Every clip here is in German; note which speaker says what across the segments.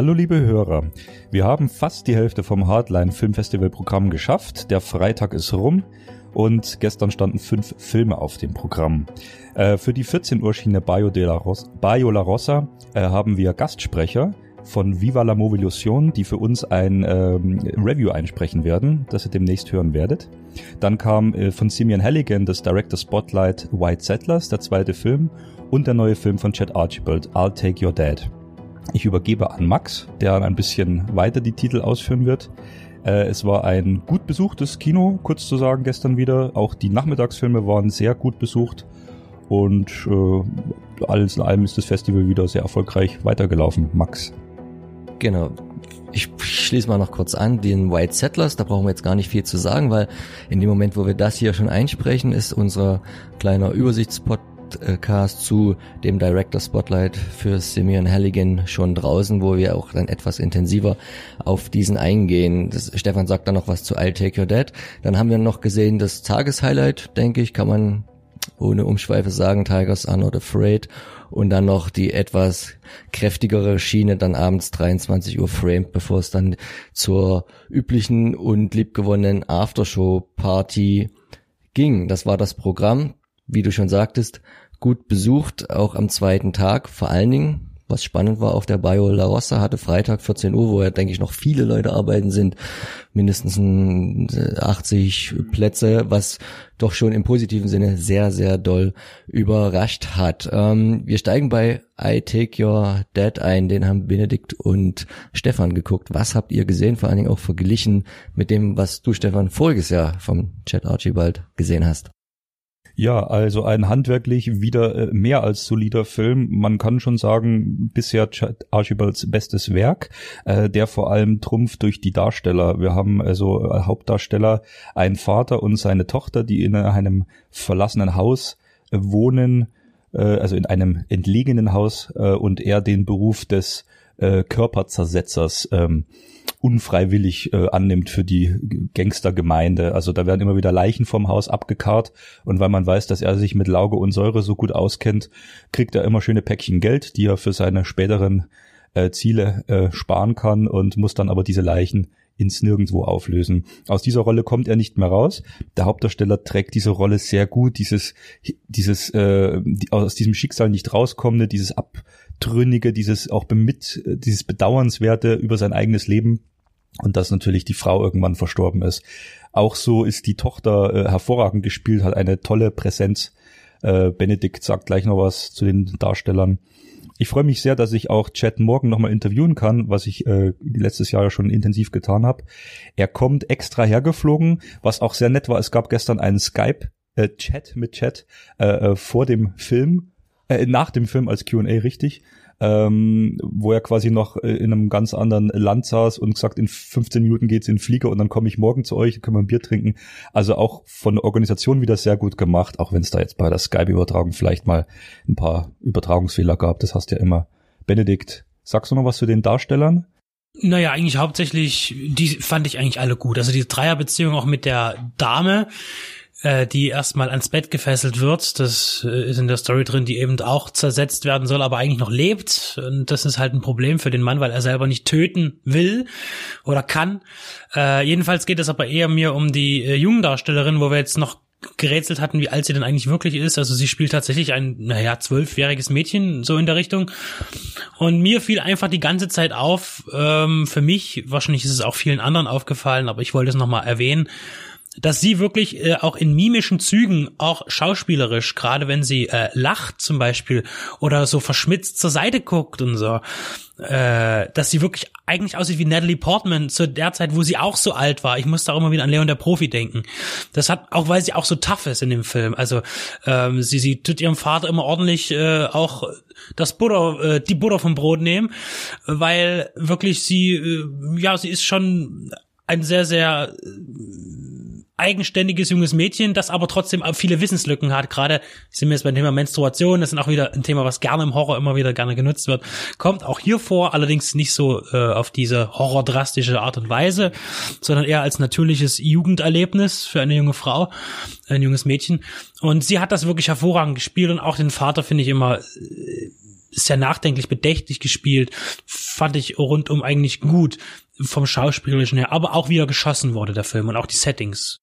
Speaker 1: Hallo liebe Hörer, wir haben fast die Hälfte vom Hardline Filmfestival Programm geschafft. Der Freitag ist rum und gestern standen fünf Filme auf dem Programm. Äh, für die 14 Uhr Schiene Bio, de la Rosa, Bio La Rosa äh, haben wir Gastsprecher von Viva la Movilusion, die für uns ein ähm, Review einsprechen werden, das ihr demnächst hören werdet. Dann kam äh, von Simeon Halligan das Director Spotlight White Settlers, der zweite Film, und der neue Film von Chad Archibald, I'll Take Your Dad. Ich übergebe an Max, der ein bisschen weiter die Titel ausführen wird. Äh, es war ein gut besuchtes Kino, kurz zu sagen, gestern wieder. Auch die Nachmittagsfilme waren sehr gut besucht. Und äh, alles in allem ist das Festival wieder sehr erfolgreich weitergelaufen. Max.
Speaker 2: Genau. Ich schließe mal noch kurz an, den White Settlers, da brauchen wir jetzt gar nicht viel zu sagen, weil in dem Moment, wo wir das hier schon einsprechen, ist unser kleiner Übersichtspot Podcast zu dem Director Spotlight für Simeon Halligan schon draußen, wo wir auch dann etwas intensiver auf diesen eingehen. Das, Stefan sagt dann noch was zu I'll Take Your Dad. Dann haben wir noch gesehen das Tageshighlight, denke ich, kann man ohne Umschweife sagen, Tigers are not afraid. Und dann noch die etwas kräftigere Schiene, dann abends 23 Uhr framed, bevor es dann zur üblichen und liebgewonnenen Aftershow-Party ging. Das war das Programm wie du schon sagtest, gut besucht, auch am zweiten Tag. Vor allen Dingen, was spannend war, auf der Bio La Rossa hatte Freitag 14 Uhr, wo ja, denke ich, noch viele Leute arbeiten sind, mindestens 80 Plätze, was doch schon im positiven Sinne sehr, sehr doll überrascht hat. Ähm, wir steigen bei I Take Your Dad ein, den haben Benedikt und Stefan geguckt. Was habt ihr gesehen, vor allen Dingen auch verglichen mit dem, was du, Stefan, voriges Jahr vom Chad Archibald gesehen hast?
Speaker 1: Ja, also ein handwerklich wieder äh, mehr als solider Film. Man kann schon sagen, bisher Archibalds bestes Werk, äh, der vor allem trumpft durch die Darsteller. Wir haben also äh, Hauptdarsteller, einen Vater und seine Tochter, die in einem verlassenen Haus wohnen, also in einem entlegenen Haus und er den Beruf des Körperzersetzers ähm, unfreiwillig äh, annimmt für die Gangstergemeinde. Also da werden immer wieder Leichen vom Haus abgekarrt und weil man weiß, dass er sich mit Lauge und Säure so gut auskennt, kriegt er immer schöne Päckchen Geld, die er für seine späteren äh, Ziele äh, sparen kann und muss dann aber diese Leichen ins Nirgendwo auflösen. Aus dieser Rolle kommt er nicht mehr raus. Der Hauptdarsteller trägt diese Rolle sehr gut, dieses, dieses, äh, aus diesem Schicksal nicht rauskommende, dieses Abtrünnige, dieses auch bemit, dieses Bedauernswerte über sein eigenes Leben und dass natürlich die Frau irgendwann verstorben ist. Auch so ist die Tochter äh, hervorragend gespielt, hat eine tolle Präsenz. Äh, Benedikt sagt gleich noch was zu den Darstellern. Ich freue mich sehr, dass ich auch Chad Morgan nochmal interviewen kann, was ich äh, letztes Jahr schon intensiv getan habe. Er kommt extra hergeflogen, was auch sehr nett war. Es gab gestern einen Skype-Chat äh, mit Chat äh, äh, vor dem Film, äh, nach dem Film als Q&A richtig ähm, wo er quasi noch äh, in einem ganz anderen Land saß und gesagt, in 15 Minuten geht's in den Flieger und dann komme ich morgen zu euch, können wir ein Bier trinken. Also auch von der Organisation wieder sehr gut gemacht, auch wenn es da jetzt bei der Skype-Übertragung vielleicht mal ein paar Übertragungsfehler gab. Das hast du ja immer. Benedikt, sagst du noch was zu den Darstellern?
Speaker 3: Naja, eigentlich hauptsächlich, die fand ich eigentlich alle gut. Also die Dreierbeziehung auch mit der Dame, äh, die erstmal ans Bett gefesselt wird. Das äh, ist in der Story drin, die eben auch zersetzt werden soll, aber eigentlich noch lebt. Und das ist halt ein Problem für den Mann, weil er selber nicht töten will oder kann. Äh, jedenfalls geht es aber eher mir um die äh, jungen Darstellerin, wo wir jetzt noch gerätselt hatten, wie alt sie denn eigentlich wirklich ist. Also sie spielt tatsächlich ein, naja, zwölfjähriges Mädchen, so in der Richtung. Und mir fiel einfach die ganze Zeit auf, ähm, für mich, wahrscheinlich ist es auch vielen anderen aufgefallen, aber ich wollte es nochmal erwähnen, dass sie wirklich äh, auch in mimischen Zügen, auch schauspielerisch, gerade wenn sie äh, lacht zum Beispiel oder so verschmitzt zur Seite guckt und so, äh, dass sie wirklich eigentlich aussieht wie Natalie Portman zu der Zeit, wo sie auch so alt war. Ich musste auch immer wieder an Leon der Profi denken. Das hat auch, weil sie auch so tough ist in dem Film. Also ähm, sie sie tut ihrem Vater immer ordentlich äh, auch das Butter, äh, die Butter vom Brot nehmen, weil wirklich sie, äh, ja, sie ist schon ein sehr, sehr eigenständiges junges Mädchen, das aber trotzdem viele Wissenslücken hat. Gerade sind wir jetzt beim Thema Menstruation, das ist auch wieder ein Thema, was gerne im Horror immer wieder gerne genutzt wird. Kommt auch hier vor, allerdings nicht so äh, auf diese horrordrastische Art und Weise, sondern eher als natürliches Jugenderlebnis für eine junge Frau, ein junges Mädchen. Und sie hat das wirklich hervorragend gespielt und auch den Vater finde ich immer äh, sehr nachdenklich, bedächtig gespielt, fand ich rundum eigentlich gut vom Schauspielerischen her, aber auch wie er geschossen wurde, der Film und auch die Settings.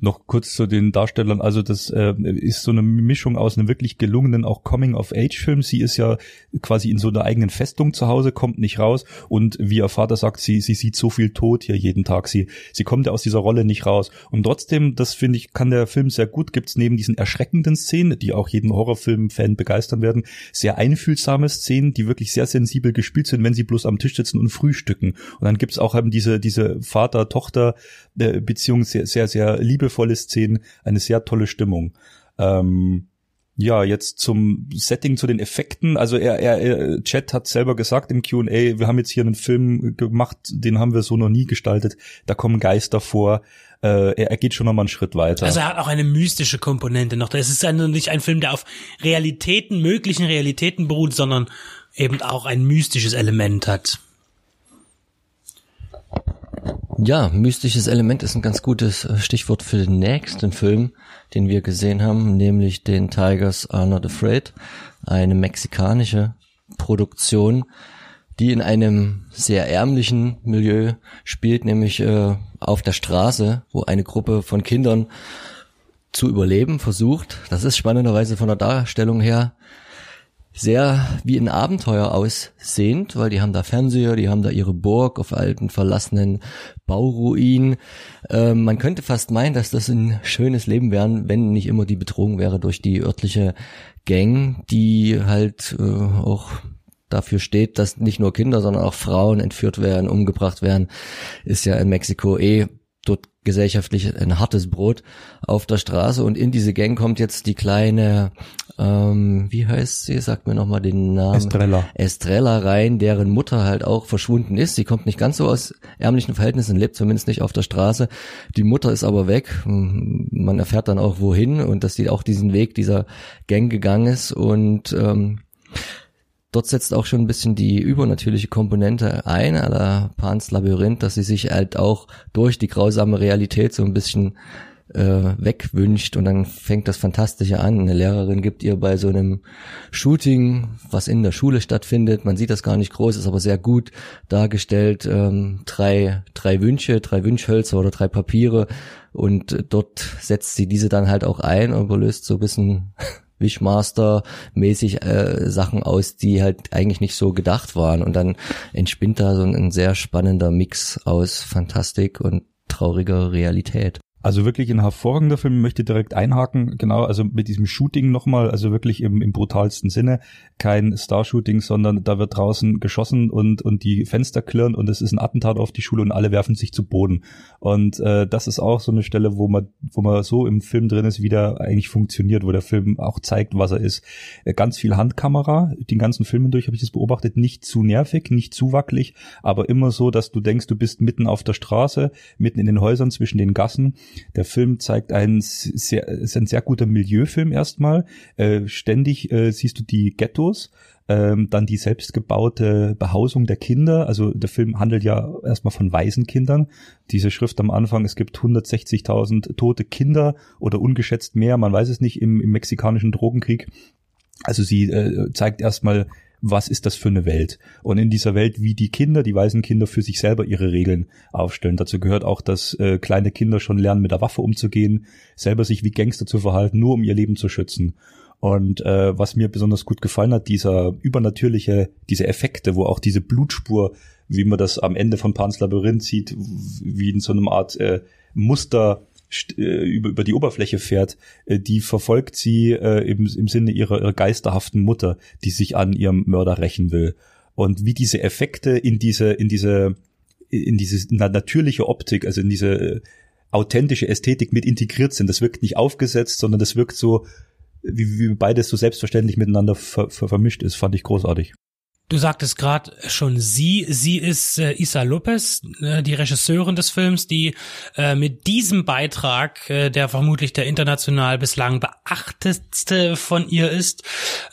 Speaker 1: Noch kurz zu den Darstellern. Also das äh, ist so eine Mischung aus einem wirklich gelungenen auch Coming-of-Age-Film. Sie ist ja quasi in so einer eigenen Festung zu Hause, kommt nicht raus und wie ihr Vater sagt, sie, sie sieht so viel Tod hier jeden Tag. Sie, sie kommt ja aus dieser Rolle nicht raus. Und trotzdem, das finde ich, kann der Film sehr gut. Gibt's neben diesen erschreckenden Szenen, die auch jeden Horrorfilm-Fan begeistern werden, sehr einfühlsame Szenen, die wirklich sehr sensibel gespielt sind, wenn sie bloß am Tisch sitzen und frühstücken. Und dann gibt's auch eben diese, diese Vater-Tochter-Beziehung sehr, sehr, sehr liebe liebevolle Szenen, eine sehr tolle Stimmung. Ähm, ja, jetzt zum Setting, zu den Effekten. Also er, er, Chat hat selber gesagt im Q&A, wir haben jetzt hier einen Film gemacht, den haben wir so noch nie gestaltet. Da kommen Geister vor. Äh, er, er geht schon nochmal einen Schritt weiter.
Speaker 3: Also er hat auch eine mystische Komponente noch. Es ist also nicht ein Film, der auf Realitäten, möglichen Realitäten beruht, sondern eben auch ein mystisches Element hat.
Speaker 2: Ja, mystisches Element ist ein ganz gutes äh, Stichwort für den nächsten Film, den wir gesehen haben, nämlich den Tigers Are Not Afraid, eine mexikanische Produktion, die in einem sehr ärmlichen Milieu spielt, nämlich äh, auf der Straße, wo eine Gruppe von Kindern zu überleben versucht. Das ist spannenderweise von der Darstellung her sehr wie ein Abenteuer aussehend, weil die haben da Fernseher, die haben da ihre Burg auf alten verlassenen Bauruinen. Ähm, man könnte fast meinen, dass das ein schönes Leben wäre, wenn nicht immer die Bedrohung wäre durch die örtliche Gang, die halt äh, auch dafür steht, dass nicht nur Kinder, sondern auch Frauen entführt werden, umgebracht werden, ist ja in Mexiko eh gesellschaftlich ein hartes Brot auf der Straße und in diese Gang kommt jetzt die kleine, ähm, wie heißt sie, sagt mir nochmal den Namen.
Speaker 1: Estrella.
Speaker 2: Estrella rein, deren Mutter halt auch verschwunden ist. Sie kommt nicht ganz so aus ärmlichen Verhältnissen, lebt zumindest nicht auf der Straße. Die Mutter ist aber weg. Man erfährt dann auch wohin und dass sie auch diesen Weg dieser Gang gegangen ist und ähm, Dort setzt auch schon ein bisschen die übernatürliche Komponente ein, à la Pans Labyrinth, dass sie sich halt auch durch die grausame Realität so ein bisschen äh, wegwünscht. Und dann fängt das Fantastische an. Eine Lehrerin gibt ihr bei so einem Shooting, was in der Schule stattfindet, man sieht das gar nicht groß, ist aber sehr gut dargestellt, ähm, drei, drei Wünsche, drei Wünschhölzer oder drei Papiere. Und dort setzt sie diese dann halt auch ein und löst so ein bisschen Wishmaster-mäßig äh, Sachen aus, die halt eigentlich nicht so gedacht waren. Und dann entspinnt da so ein, ein sehr spannender Mix aus Fantastik und trauriger Realität.
Speaker 1: Also wirklich ein hervorragender Film, möchte direkt einhaken, genau, also mit diesem Shooting nochmal, also wirklich im, im brutalsten Sinne, kein Star-Shooting, sondern da wird draußen geschossen und, und die Fenster klirren und es ist ein Attentat auf die Schule und alle werfen sich zu Boden. Und äh, das ist auch so eine Stelle, wo man, wo man so im Film drin ist, wie der eigentlich funktioniert, wo der Film auch zeigt, was er ist. Äh, ganz viel Handkamera, den ganzen Filmen durch habe ich das beobachtet, nicht zu nervig, nicht zu wackelig, aber immer so, dass du denkst, du bist mitten auf der Straße, mitten in den Häusern zwischen den Gassen der Film zeigt einen sehr, ist ein sehr guter Milieufilm erstmal. Äh, ständig äh, siehst du die Ghettos, ähm, dann die selbstgebaute Behausung der Kinder. Also der Film handelt ja erstmal von Waisenkindern. Diese Schrift am Anfang, es gibt 160.000 tote Kinder oder ungeschätzt mehr, man weiß es nicht, im, im mexikanischen Drogenkrieg. Also sie äh, zeigt erstmal was ist das für eine Welt? Und in dieser Welt, wie die Kinder, die weißen Kinder für sich selber ihre Regeln aufstellen. Dazu gehört auch, dass äh, kleine Kinder schon lernen, mit der Waffe umzugehen, selber sich wie Gangster zu verhalten, nur um ihr Leben zu schützen. Und äh, was mir besonders gut gefallen hat, dieser übernatürliche, diese Effekte, wo auch diese Blutspur, wie man das am Ende von Pans Labyrinth sieht, wie in so einem Art äh, Muster über, über die Oberfläche fährt, äh, die verfolgt sie äh, im, im Sinne ihrer, ihrer geisterhaften Mutter, die sich an ihrem Mörder rächen will. Und wie diese Effekte in diese, in diese, in diese natürliche Optik, also in diese authentische Ästhetik mit integriert sind. Das wirkt nicht aufgesetzt, sondern das wirkt so, wie, wie beides so selbstverständlich miteinander ver, ver, vermischt ist, fand ich großartig.
Speaker 3: Du sagtest gerade schon sie. Sie ist äh, Isa Lopez, äh, die Regisseurin des Films, die äh, mit diesem Beitrag, äh, der vermutlich der international bislang beachtetste von ihr ist,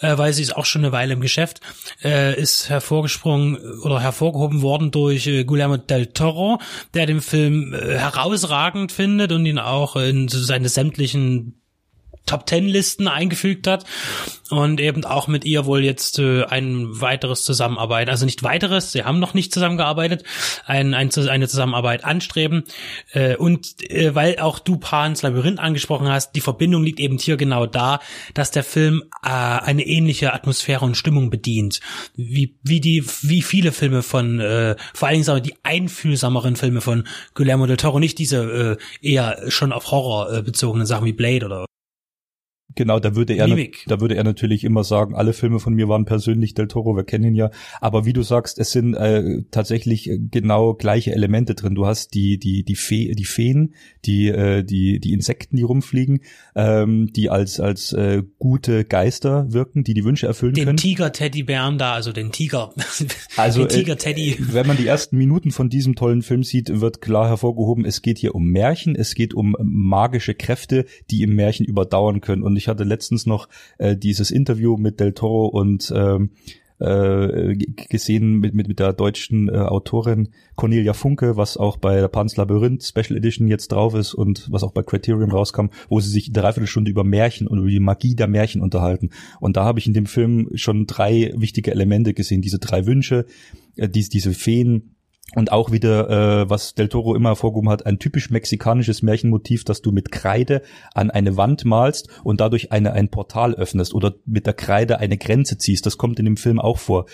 Speaker 3: äh, weil sie ist auch schon eine Weile im Geschäft, äh, ist hervorgesprungen oder hervorgehoben worden durch äh, Guillermo del Toro, der den Film äh, herausragend findet und ihn auch in seine sämtlichen Top Ten Listen eingefügt hat und eben auch mit ihr wohl jetzt äh, ein weiteres Zusammenarbeit, also nicht weiteres, sie haben noch nicht zusammengearbeitet, ein, ein, eine Zusammenarbeit anstreben äh, und äh, weil auch du Pans Labyrinth angesprochen hast, die Verbindung liegt eben hier genau da, dass der Film äh, eine ähnliche Atmosphäre und Stimmung bedient, wie wie die wie viele Filme von äh, vor allen Dingen die einfühlsameren Filme von Guillermo del Toro, nicht diese äh, eher schon auf Horror äh, bezogenen Sachen wie Blade oder
Speaker 1: Genau, da würde er, da würde er natürlich immer sagen, alle Filme von mir waren persönlich Del Toro, wir kennen ihn ja. Aber wie du sagst, es sind äh, tatsächlich äh, genau gleiche Elemente drin. Du hast die die die Fee, die Feen, die äh, die die Insekten, die rumfliegen, ähm, die als als äh, gute Geister wirken, die die Wünsche erfüllen
Speaker 3: den
Speaker 1: können.
Speaker 3: Den Tiger Teddybären da, also den Tiger.
Speaker 1: Also den Tiger Teddy. Äh, wenn man die ersten Minuten von diesem tollen Film sieht, wird klar hervorgehoben, es geht hier um Märchen, es geht um magische Kräfte, die im Märchen überdauern können. Und ich hatte letztens noch äh, dieses Interview mit Del Toro und ähm, äh, gesehen mit, mit, mit der deutschen äh, Autorin Cornelia Funke, was auch bei der Pans Labyrinth Special Edition jetzt drauf ist und was auch bei Criterion rauskam, wo sie sich dreiviertel Stunde über Märchen und über die Magie der Märchen unterhalten. Und da habe ich in dem Film schon drei wichtige Elemente gesehen. Diese drei Wünsche, äh, dies, diese Feen, und auch wieder, äh, was Del Toro immer hervorgehoben hat, ein typisch mexikanisches Märchenmotiv, dass du mit Kreide an eine Wand malst und dadurch eine, ein Portal öffnest oder mit der Kreide eine Grenze ziehst. Das kommt in dem Film auch vor.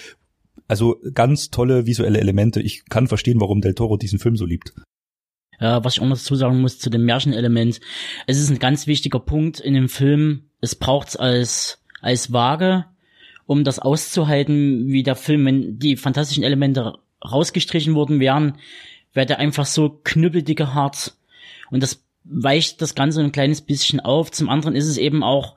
Speaker 1: Also ganz tolle visuelle Elemente. Ich kann verstehen, warum Del Toro diesen Film so liebt.
Speaker 4: Ja, was ich auch noch dazu sagen muss zu dem Märchenelement. Es ist ein ganz wichtiger Punkt in dem Film. Es braucht's als, als Waage, um das auszuhalten, wie der Film, wenn die fantastischen Elemente rausgestrichen worden wären, wäre der einfach so knüppeldicke hart. Und das weicht das Ganze ein kleines bisschen auf. Zum anderen ist es eben auch,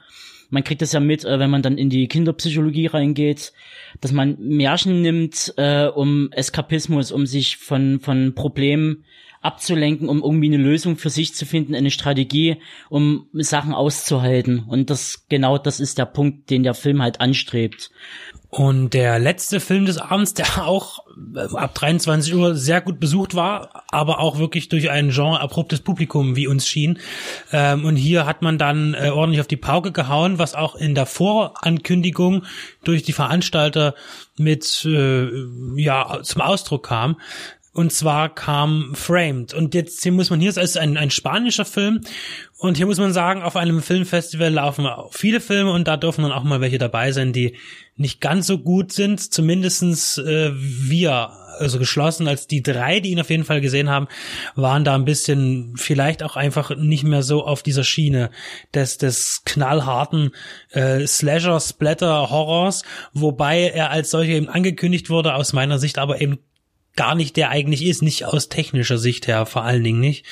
Speaker 4: man kriegt das ja mit, äh, wenn man dann in die Kinderpsychologie reingeht, dass man Märchen nimmt, äh, um Eskapismus, um sich von, von Problemen abzulenken, um irgendwie eine Lösung für sich zu finden, eine Strategie, um Sachen auszuhalten. Und das, genau das ist der Punkt, den der Film halt anstrebt.
Speaker 3: Und der letzte Film des Abends, der auch äh, ab 23 Uhr sehr gut besucht war, aber auch wirklich durch ein Genre abruptes Publikum, wie uns schien. Ähm, und hier hat man dann äh, ordentlich auf die Pauke gehauen, was auch in der Vorankündigung durch die Veranstalter mit äh, ja zum Ausdruck kam. Und zwar kam Framed. Und jetzt hier muss man hier ist ein, ein spanischer Film. Und hier muss man sagen, auf einem Filmfestival laufen viele Filme und da dürfen dann auch mal welche dabei sein, die nicht ganz so gut sind. Zumindestens äh, wir, also geschlossen als die drei, die ihn auf jeden Fall gesehen haben, waren da ein bisschen vielleicht auch einfach nicht mehr so auf dieser Schiene des, des knallharten äh, Slasher, Splatter, Horrors, wobei er als solcher eben angekündigt wurde, aus meiner Sicht aber eben gar nicht der eigentlich ist, nicht aus technischer Sicht her, vor allen Dingen nicht.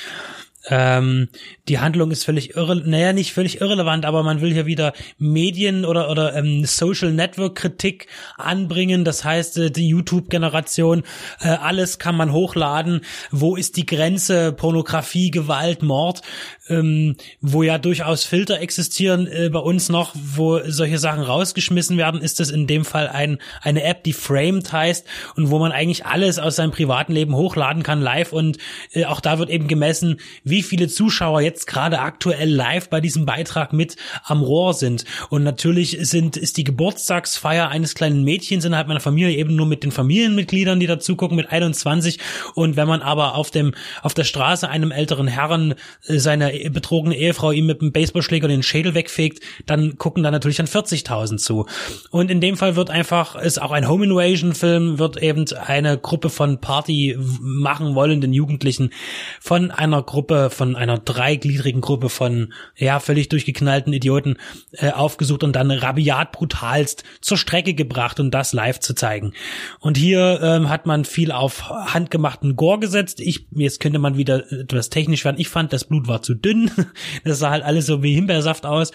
Speaker 3: Ähm, die Handlung ist völlig irre, naja, nicht völlig irrelevant, aber man will hier wieder Medien oder oder ähm, Social Network Kritik anbringen. Das heißt, äh, die YouTube-Generation, äh, alles kann man hochladen. Wo ist die Grenze? Pornografie, Gewalt, Mord, ähm, wo ja durchaus Filter existieren äh, bei uns noch, wo solche Sachen rausgeschmissen werden, ist es in dem Fall ein eine App, die Framed heißt und wo man eigentlich alles aus seinem privaten Leben hochladen kann live und äh, auch da wird eben gemessen, wie wie viele Zuschauer jetzt gerade aktuell live bei diesem Beitrag mit am Rohr sind. Und natürlich sind, ist die Geburtstagsfeier eines kleinen Mädchens innerhalb meiner Familie eben nur mit den Familienmitgliedern, die dazu gucken, mit 21. Und wenn man aber auf dem, auf der Straße einem älteren Herrn äh, seine betrogene Ehefrau ihm mit einem Baseballschläger den Schädel wegfegt, dann gucken da natürlich dann 40.000 zu. Und in dem Fall wird einfach, ist auch ein Home Invasion Film, wird eben eine Gruppe von Party machen wollenden Jugendlichen von einer Gruppe von einer dreigliedrigen Gruppe von ja völlig durchgeknallten Idioten äh, aufgesucht und dann rabiat brutalst zur Strecke gebracht und um das live zu zeigen. Und hier ähm, hat man viel auf handgemachten Gore gesetzt. Ich jetzt könnte man wieder etwas technisch werden. Ich fand das Blut war zu dünn. Das sah halt alles so wie Himbeersaft aus.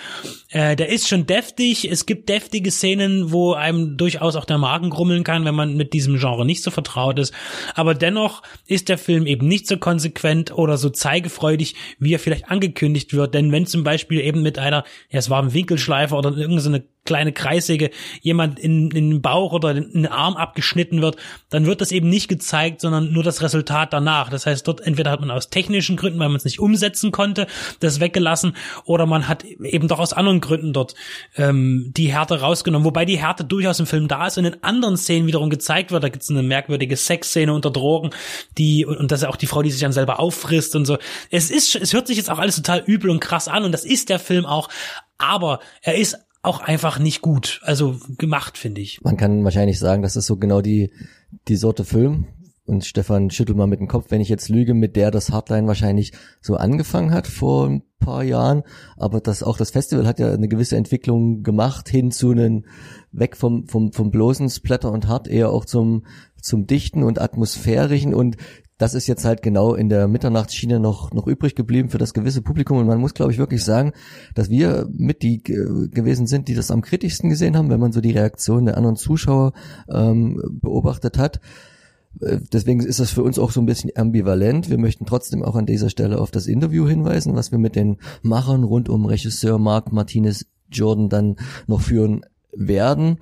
Speaker 3: Äh, der ist schon deftig. Es gibt deftige Szenen, wo einem durchaus auch der Magen grummeln kann, wenn man mit diesem Genre nicht so vertraut ist. Aber dennoch ist der Film eben nicht so konsequent oder so zeigefrei freudig, wie er vielleicht angekündigt wird. Denn wenn zum Beispiel eben mit einer, ja, es war ein Winkelschleifer oder irgendeine kleine Kreissäge jemand in, in den Bauch oder in den Arm abgeschnitten wird, dann wird das eben nicht gezeigt, sondern nur das Resultat danach. Das heißt, dort entweder hat man aus technischen Gründen, weil man es nicht umsetzen konnte, das weggelassen, oder man hat eben doch aus anderen Gründen dort ähm, die Härte rausgenommen. Wobei die Härte durchaus im Film da ist und in anderen Szenen wiederum gezeigt wird. Da gibt es eine merkwürdige Sexszene unter Drogen, die und, und das ist auch die Frau, die sich dann selber auffrisst und so. Es ist, es hört sich jetzt auch alles total übel und krass an und das ist der Film auch. Aber er ist auch einfach nicht gut, also gemacht, finde ich.
Speaker 2: Man kann wahrscheinlich sagen, das ist so genau die, die Sorte Film. Und Stefan schüttelt mal mit dem Kopf, wenn ich jetzt lüge, mit der das Hardline wahrscheinlich so angefangen hat vor ein paar Jahren. Aber das, auch das Festival hat ja eine gewisse Entwicklung gemacht hin zu einem, weg vom, vom, vom bloßen Splatter und Hard eher auch zum, zum Dichten und Atmosphärischen und das ist jetzt halt genau in der Mitternachtsschiene noch, noch übrig geblieben für das gewisse Publikum. Und man muss, glaube ich, wirklich sagen, dass wir mit die gewesen sind, die das am kritischsten gesehen haben, wenn man so die Reaktion der anderen Zuschauer ähm, beobachtet hat. Äh, deswegen ist das für uns auch so ein bisschen ambivalent. Wir möchten trotzdem auch an dieser Stelle auf das Interview hinweisen, was wir mit den Machern rund um Regisseur Mark Martinez Jordan dann noch führen werden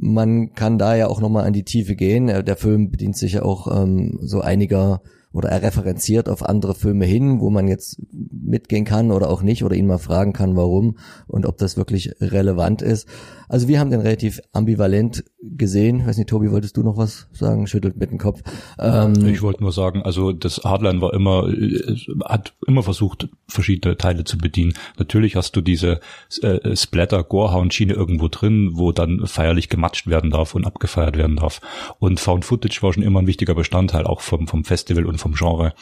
Speaker 2: man kann da ja auch nochmal an die Tiefe gehen. Äh, der Film bedient sich ja auch ähm, so einiger oder er referenziert auf andere Filme hin, wo man jetzt mitgehen kann oder auch nicht oder ihn mal fragen kann, warum und ob das wirklich relevant ist. Also wir haben den relativ ambivalent gesehen. Ich weiß nicht, Tobi, wolltest du noch was sagen? Schüttelt mit dem Kopf.
Speaker 1: Ähm, ich wollte nur sagen, also das Hardline war immer, äh, hat immer versucht, verschiedene Teile zu bedienen. Natürlich hast du diese äh, Splatter-Gorehound-Schiene irgendwo drin, wo dann feierlich gematscht werden darf und abgefeiert werden darf. Und Found Footage war schon immer ein wichtiger Bestandteil, auch vom, vom Festival und vom Genre.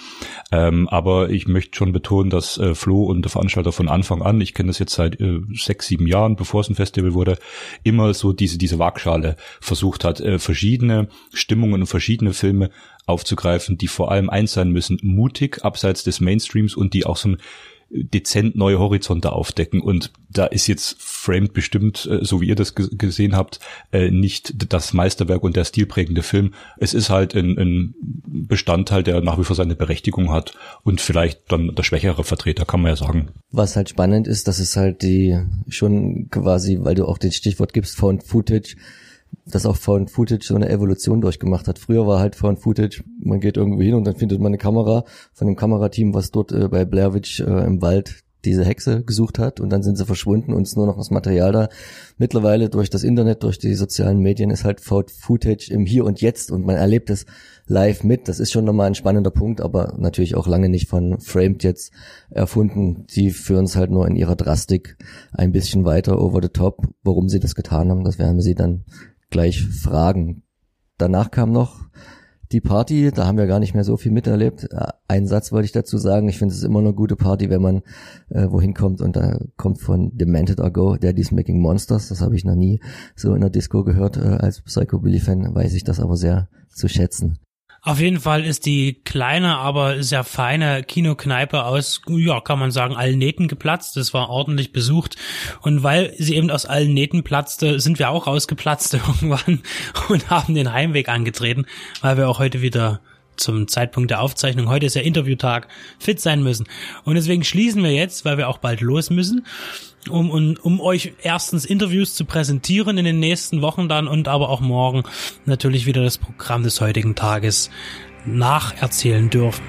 Speaker 1: Ähm, aber ich möchte schon betonen, dass äh, Flo und der Veranstalter von Anfang an, ich kenne das jetzt seit äh, sechs, sieben Jahren, bevor es ein Festival wurde, immer so diese, diese Waagschale versucht hat, äh, verschiedene Stimmungen und verschiedene Filme aufzugreifen, die vor allem eins sein müssen, mutig abseits des Mainstreams und die auch so ein dezent neue Horizonte aufdecken. Und da ist jetzt Framed bestimmt, äh, so wie ihr das gesehen habt, äh, nicht das Meisterwerk und der stilprägende Film. Es ist halt ein, ein Bestandteil, der nach wie vor seine Berechtigung hat und vielleicht dann der schwächere Vertreter, kann man ja sagen.
Speaker 2: Was halt spannend ist, dass es halt die schon quasi, weil du auch den Stichwort gibst, Found Footage, dass auch Found Footage so eine Evolution durchgemacht hat. Früher war halt Found Footage, man geht irgendwo hin und dann findet man eine Kamera von dem Kamerateam, was dort äh, bei Blair Witch äh, im Wald diese Hexe gesucht hat und dann sind sie verschwunden und ist nur noch das Material da. Mittlerweile durch das Internet, durch die sozialen Medien ist halt Found Footage im Hier und Jetzt und man erlebt es live mit. Das ist schon nochmal ein spannender Punkt, aber natürlich auch lange nicht von Framed jetzt erfunden. Die führen es halt nur in ihrer Drastik ein bisschen weiter over the top. Warum sie das getan haben, das werden wir sie dann gleich fragen. Danach kam noch die Party, da haben wir gar nicht mehr so viel miterlebt. Äh, Ein Satz wollte ich dazu sagen. Ich finde es immer eine gute Party, wenn man äh, wohin kommt und da kommt von Demented Ago, Daddy's Making Monsters. Das habe ich noch nie so in der Disco gehört. Äh, als Psycho Billy Fan weiß ich das aber sehr zu schätzen.
Speaker 3: Auf jeden Fall ist die kleine, aber sehr feine Kinokneipe aus, ja, kann man sagen, allen Nähten geplatzt. Es war ordentlich besucht. Und weil sie eben aus allen Nähten platzte, sind wir auch rausgeplatzt irgendwann und haben den Heimweg angetreten, weil wir auch heute wieder zum Zeitpunkt der Aufzeichnung, heute ist ja Interviewtag, fit sein müssen. Und deswegen schließen wir jetzt, weil wir auch bald los müssen, um, um, um euch erstens Interviews zu präsentieren in den nächsten Wochen dann und aber auch morgen natürlich wieder das Programm des heutigen Tages nacherzählen dürfen.